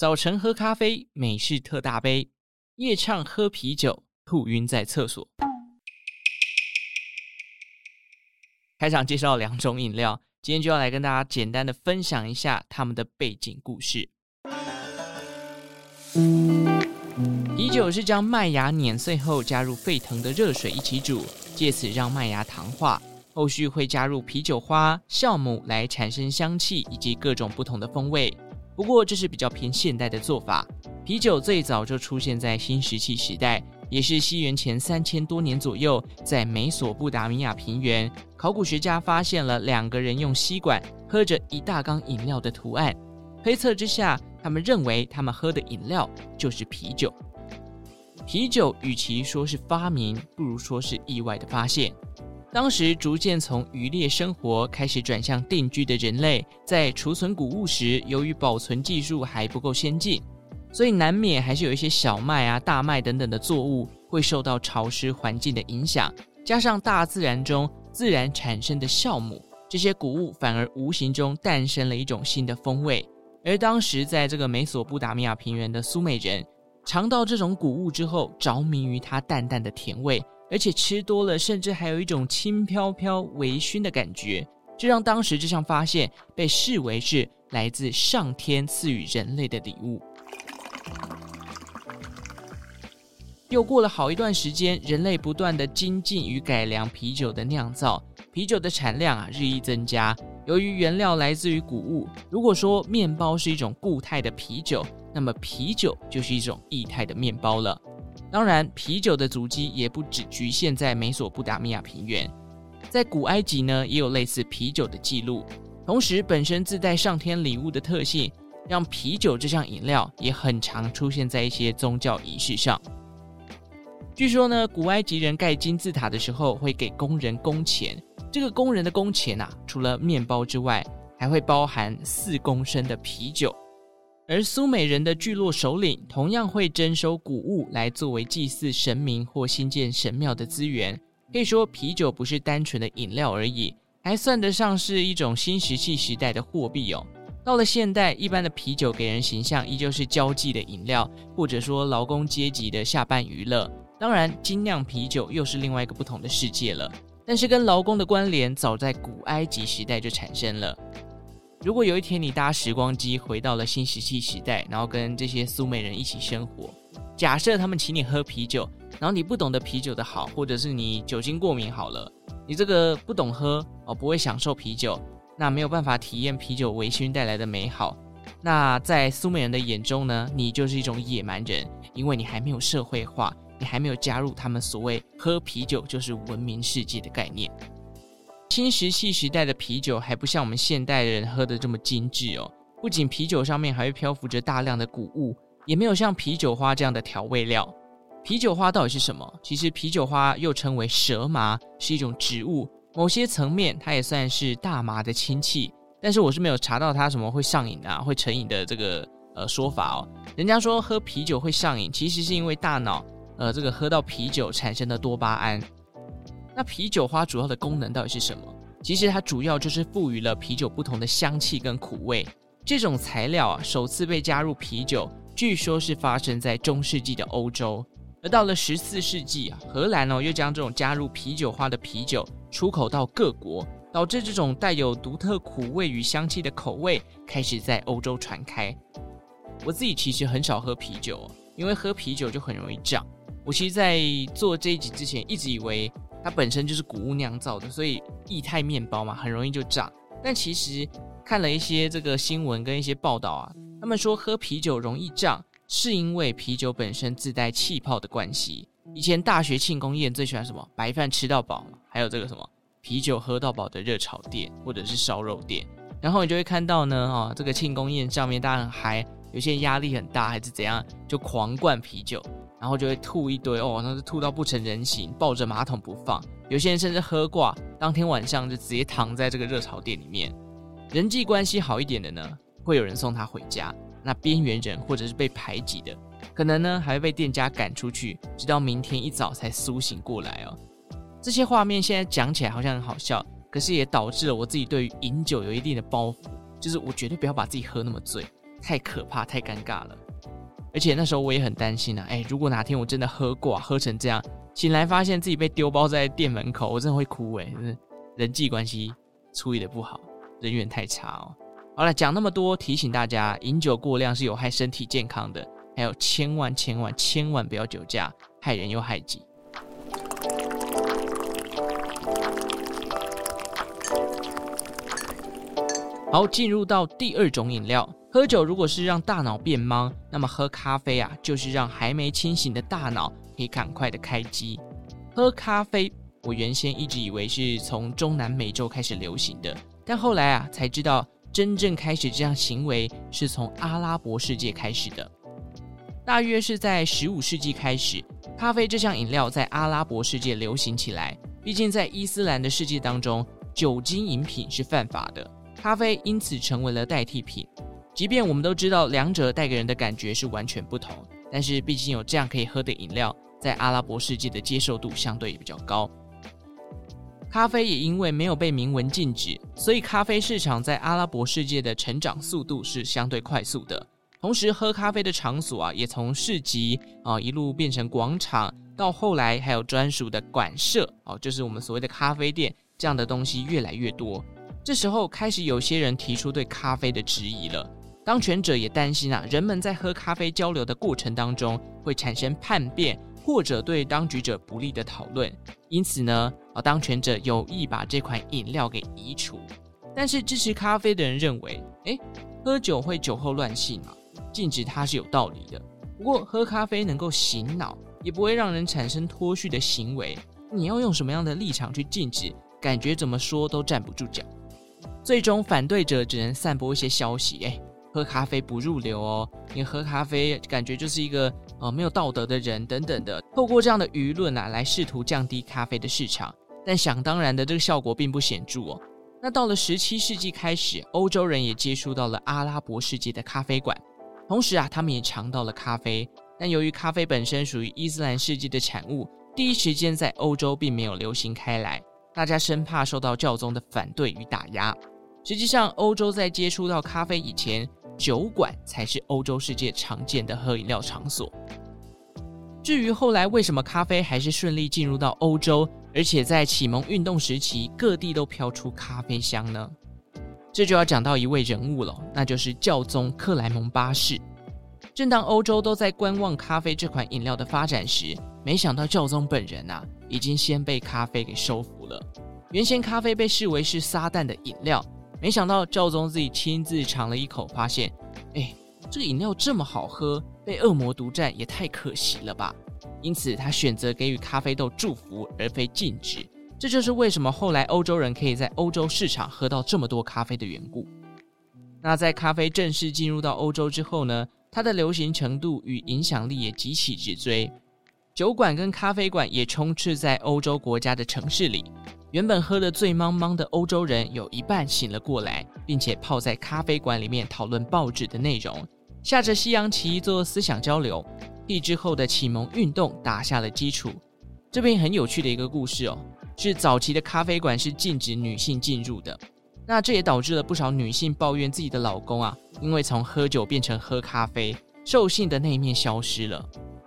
早晨喝咖啡，美式特大杯；夜唱喝啤酒，吐晕在厕所。开场介绍两种饮料，今天就要来跟大家简单的分享一下他们的背景故事。啤酒是将麦芽碾碎后加入沸腾的热水一起煮，借此让麦芽糖化。后续会加入啤酒花、酵母来产生香气以及各种不同的风味。不过这是比较偏现代的做法。啤酒最早就出现在新石器时代，也是西元前三千多年左右，在美索不达米亚平原，考古学家发现了两个人用吸管喝着一大缸饮料的图案。推测之下，他们认为他们喝的饮料就是啤酒。啤酒与其说是发明，不如说是意外的发现。当时逐渐从渔猎生活开始转向定居的人类，在储存谷物时，由于保存技术还不够先进，所以难免还是有一些小麦啊、大麦等等的作物会受到潮湿环境的影响，加上大自然中自然产生的酵母，这些谷物反而无形中诞生了一种新的风味。而当时在这个美索不达米亚平原的苏美人，尝到这种谷物之后，着迷于它淡淡的甜味。而且吃多了，甚至还有一种轻飘飘、微醺的感觉，这让当时这项发现被视为是来自上天赐予人类的礼物。又过了好一段时间，人类不断的精进与改良啤酒的酿造，啤酒的产量啊日益增加。由于原料来自于谷物，如果说面包是一种固态的啤酒，那么啤酒就是一种液态的面包了。当然，啤酒的足迹也不只局限在美索不达米亚平原，在古埃及呢，也有类似啤酒的记录。同时，本身自带上天礼物的特性，让啤酒这项饮料也很常出现在一些宗教仪式上。据说呢，古埃及人盖金字塔的时候会给工人工钱，这个工人的工钱啊，除了面包之外，还会包含四公升的啤酒。而苏美人的聚落首领同样会征收谷物来作为祭祀神明或兴建神庙的资源。可以说，啤酒不是单纯的饮料而已，还算得上是一种新石器时代的货币哦。到了现代，一般的啤酒给人形象依旧是交际的饮料，或者说劳工阶级的下班娱乐。当然，精酿啤酒又是另外一个不同的世界了。但是，跟劳工的关联早在古埃及时代就产生了。如果有一天你搭时光机回到了新石器时代，然后跟这些苏美人一起生活，假设他们请你喝啤酒，然后你不懂得啤酒的好，或者是你酒精过敏好了，你这个不懂喝哦，不会享受啤酒，那没有办法体验啤酒微醺带来的美好。那在苏美人的眼中呢，你就是一种野蛮人，因为你还没有社会化，你还没有加入他们所谓喝啤酒就是文明世界的概念。新石器时代的啤酒还不像我们现代人喝的这么精致哦，不仅啤酒上面还会漂浮着大量的谷物，也没有像啤酒花这样的调味料。啤酒花到底是什么？其实啤酒花又称为蛇麻，是一种植物，某些层面它也算是大麻的亲戚。但是我是没有查到它什么会上瘾啊、会成瘾的这个呃说法哦。人家说喝啤酒会上瘾，其实是因为大脑呃这个喝到啤酒产生的多巴胺。那啤酒花主要的功能到底是什么？其实它主要就是赋予了啤酒不同的香气跟苦味。这种材料啊，首次被加入啤酒，据说是发生在中世纪的欧洲。而到了十四世纪啊，荷兰哦又将这种加入啤酒花的啤酒出口到各国，导致这种带有独特苦味与香气的口味开始在欧洲传开。我自己其实很少喝啤酒，因为喝啤酒就很容易胀。我其实，在做这一集之前，一直以为。它本身就是谷物酿造的，所以液态面包嘛，很容易就胀。但其实看了一些这个新闻跟一些报道啊，他们说喝啤酒容易胀，是因为啤酒本身自带气泡的关系。以前大学庆功宴最喜欢什么？白饭吃到饱，还有这个什么啤酒喝到饱的热炒店或者是烧肉店。然后你就会看到呢，哈，这个庆功宴上面大家还，有些压力很大还是怎样，就狂灌啤酒。然后就会吐一堆哦，那是吐到不成人形，抱着马桶不放。有些人甚至喝挂，当天晚上就直接躺在这个热炒店里面。人际关系好一点的呢，会有人送他回家；那边缘人或者是被排挤的，可能呢还会被店家赶出去，直到明天一早才苏醒过来哦。这些画面现在讲起来好像很好笑，可是也导致了我自己对于饮酒有一定的包袱，就是我绝对不要把自己喝那么醉。太可怕，太尴尬了。而且那时候我也很担心啊，哎，如果哪天我真的喝挂，喝成这样，醒来发现自己被丢包在店门口，我真的会哭哎，人际关系处理得不好，人缘太差哦。好了，讲那么多，提醒大家，饮酒过量是有害身体健康的，还有千万千万千万不要酒驾，害人又害己。好，进入到第二种饮料。喝酒如果是让大脑变忙，那么喝咖啡啊，就是让还没清醒的大脑可以赶快的开机。喝咖啡，我原先一直以为是从中南美洲开始流行的，但后来啊才知道，真正开始这样行为是从阿拉伯世界开始的。大约是在十五世纪开始，咖啡这项饮料在阿拉伯世界流行起来。毕竟在伊斯兰的世界当中，酒精饮品是犯法的。咖啡因此成为了代替品，即便我们都知道两者带给人的感觉是完全不同，但是毕竟有这样可以喝的饮料，在阿拉伯世界的接受度相对也比较高。咖啡也因为没有被明文禁止，所以咖啡市场在阿拉伯世界的成长速度是相对快速的。同时，喝咖啡的场所啊，也从市集啊一路变成广场，到后来还有专属的馆舍哦，就是我们所谓的咖啡店，这样的东西越来越多。这时候开始有些人提出对咖啡的质疑了，当权者也担心啊，人们在喝咖啡交流的过程当中会产生叛变或者对当局者不利的讨论，因此呢，啊，当权者有意把这款饮料给移除。但是支持咖啡的人认为，诶，喝酒会酒后乱性嘛，禁止它是有道理的。不过喝咖啡能够醒脑，也不会让人产生脱序的行为，你要用什么样的立场去禁止？感觉怎么说都站不住脚。最终，反对者只能散播一些消息，哎，喝咖啡不入流哦，你喝咖啡感觉就是一个呃没有道德的人等等的，透过这样的舆论啊，来试图降低咖啡的市场。但想当然的，这个效果并不显著哦。那到了十七世纪开始，欧洲人也接触到了阿拉伯世界的咖啡馆，同时啊，他们也尝到了咖啡。但由于咖啡本身属于伊斯兰世界的产物，第一时间在欧洲并没有流行开来。大家生怕受到教宗的反对与打压。实际上，欧洲在接触到咖啡以前，酒馆才是欧洲世界常见的喝饮料场所。至于后来为什么咖啡还是顺利进入到欧洲，而且在启蒙运动时期各地都飘出咖啡香呢？这就要讲到一位人物了，那就是教宗克莱蒙八世。正当欧洲都在观望咖啡这款饮料的发展时，没想到教宗本人啊，已经先被咖啡给收服了。原先咖啡被视为是撒旦的饮料，没想到教宗自己亲自尝了一口，发现，哎，这饮料这么好喝，被恶魔独占也太可惜了吧。因此，他选择给予咖啡豆祝福，而非禁止。这就是为什么后来欧洲人可以在欧洲市场喝到这么多咖啡的缘故。那在咖啡正式进入到欧洲之后呢，它的流行程度与影响力也极其直追。酒馆跟咖啡馆也充斥在欧洲国家的城市里。原本喝得醉茫茫的欧洲人有一半醒了过来，并且泡在咖啡馆里面讨论报纸的内容，下着西洋棋做思想交流，替之后的启蒙运动打下了基础。这边很有趣的一个故事哦，是早期的咖啡馆是禁止女性进入的，那这也导致了不少女性抱怨自己的老公啊，因为从喝酒变成喝咖啡，兽性的那一面消失了。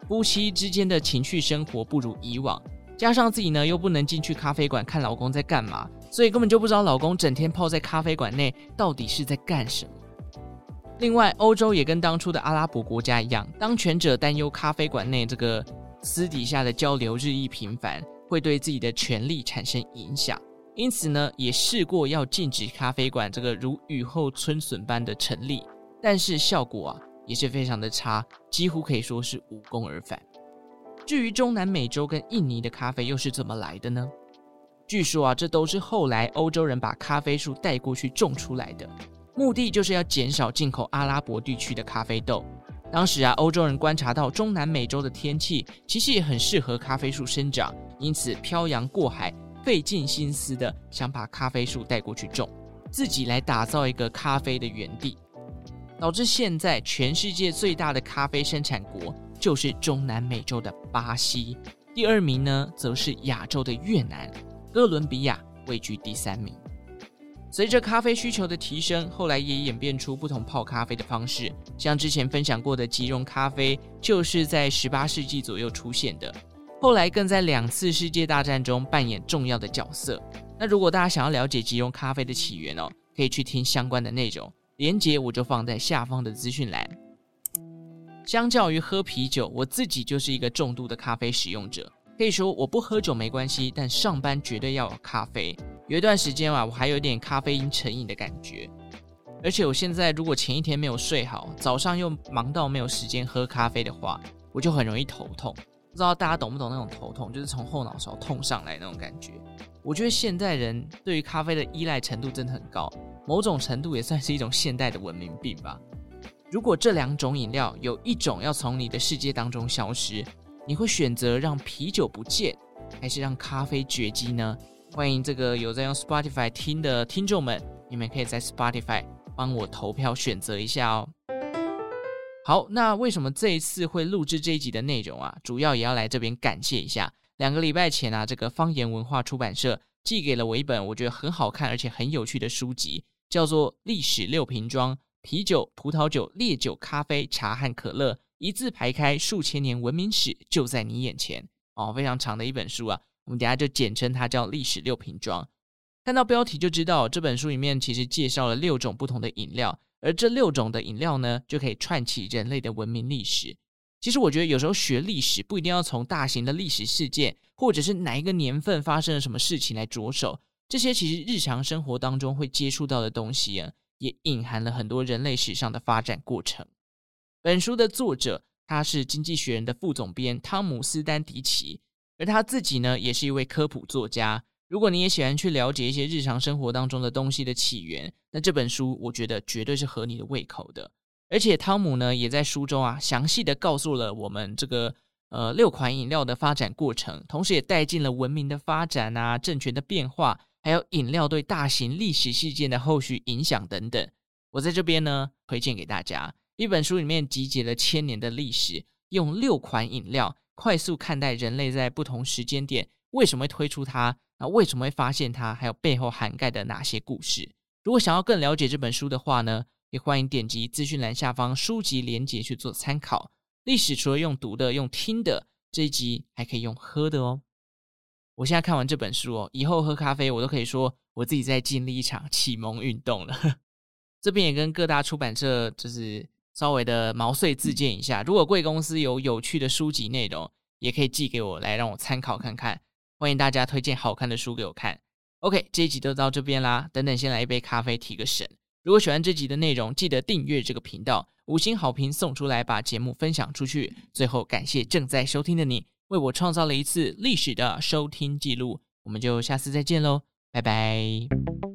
夫妻之间的情绪生活不如以往，加上自己呢又不能进去咖啡馆看老公在干嘛，所以根本就不知道老公整天泡在咖啡馆内到底是在干什么。另外，欧洲也跟当初的阿拉伯国家一样，当权者担忧咖啡馆内这个私底下的交流日益频繁，会对自己的权力产生影响，因此呢也试过要禁止咖啡馆这个如雨后春笋般的成立，但是效果啊。也是非常的差，几乎可以说是无功而返。至于中南美洲跟印尼的咖啡又是怎么来的呢？据说啊，这都是后来欧洲人把咖啡树带过去种出来的，目的就是要减少进口阿拉伯地区的咖啡豆。当时啊，欧洲人观察到中南美洲的天气其实也很适合咖啡树生长，因此漂洋过海，费尽心思的想把咖啡树带过去种，自己来打造一个咖啡的园地。导致现在全世界最大的咖啡生产国就是中南美洲的巴西，第二名呢则是亚洲的越南，哥伦比亚位居第三名。随着咖啡需求的提升，后来也演变出不同泡咖啡的方式。像之前分享过的即溶咖啡，就是在十八世纪左右出现的，后来更在两次世界大战中扮演重要的角色。那如果大家想要了解即溶咖啡的起源哦，可以去听相关的内容，连接我就放在下方的资讯栏。相较于喝啤酒，我自己就是一个重度的咖啡使用者。可以说我不喝酒没关系，但上班绝对要有咖啡。有一段时间啊，我还有点咖啡因成瘾的感觉。而且我现在如果前一天没有睡好，早上又忙到没有时间喝咖啡的话，我就很容易头痛。不知道大家懂不懂那种头痛，就是从后脑勺痛上来那种感觉。我觉得现代人对于咖啡的依赖程度真的很高，某种程度也算是一种现代的文明病吧。如果这两种饮料有一种要从你的世界当中消失，你会选择让啤酒不见，还是让咖啡绝迹呢？欢迎这个有在用 Spotify 听的听众们，你们可以在 Spotify 帮我投票选择一下哦。好，那为什么这一次会录制这一集的内容啊？主要也要来这边感谢一下。两个礼拜前啊，这个方言文化出版社寄给了我一本我觉得很好看而且很有趣的书籍，叫做《历史六瓶装：啤酒、葡萄酒、烈酒、咖啡、茶和可乐》。一字排开，数千年文明史就在你眼前哦，非常长的一本书啊。我们等下就简称它叫《历史六瓶装》。看到标题就知道，这本书里面其实介绍了六种不同的饮料，而这六种的饮料呢，就可以串起人类的文明历史。其实我觉得有时候学历史不一定要从大型的历史事件，或者是哪一个年份发生了什么事情来着手，这些其实日常生活当中会接触到的东西啊，也隐含了很多人类史上的发展过程。本书的作者，他是《经济学人》的副总编汤姆斯丹迪奇，而他自己呢，也是一位科普作家。如果你也喜欢去了解一些日常生活当中的东西的起源，那这本书我觉得绝对是合你的胃口的。而且汤姆呢，也在书中啊，详细的告诉了我们这个呃六款饮料的发展过程，同时也带进了文明的发展啊、政权的变化，还有饮料对大型历史事件的后续影响等等。我在这边呢，推荐给大家。一本书里面集结了千年的历史，用六款饮料快速看待人类在不同时间点为什么会推出它，那为什么会发现它，还有背后涵盖的哪些故事。如果想要更了解这本书的话呢，也欢迎点击资讯栏下方书籍连结去做参考。历史除了用读的，用听的，这一集还可以用喝的哦。我现在看完这本书哦，以后喝咖啡我都可以说我自己在经历一场启蒙运动了。这边也跟各大出版社就是。稍微的毛遂自荐一下，如果贵公司有有趣的书籍内容，也可以寄给我来让我参考看看。欢迎大家推荐好看的书给我看。OK，这一集就到这边啦。等等，先来一杯咖啡提个神。如果喜欢这集的内容，记得订阅这个频道，五星好评送出来，把节目分享出去。最后，感谢正在收听的你，为我创造了一次历史的收听记录。我们就下次再见喽，拜拜。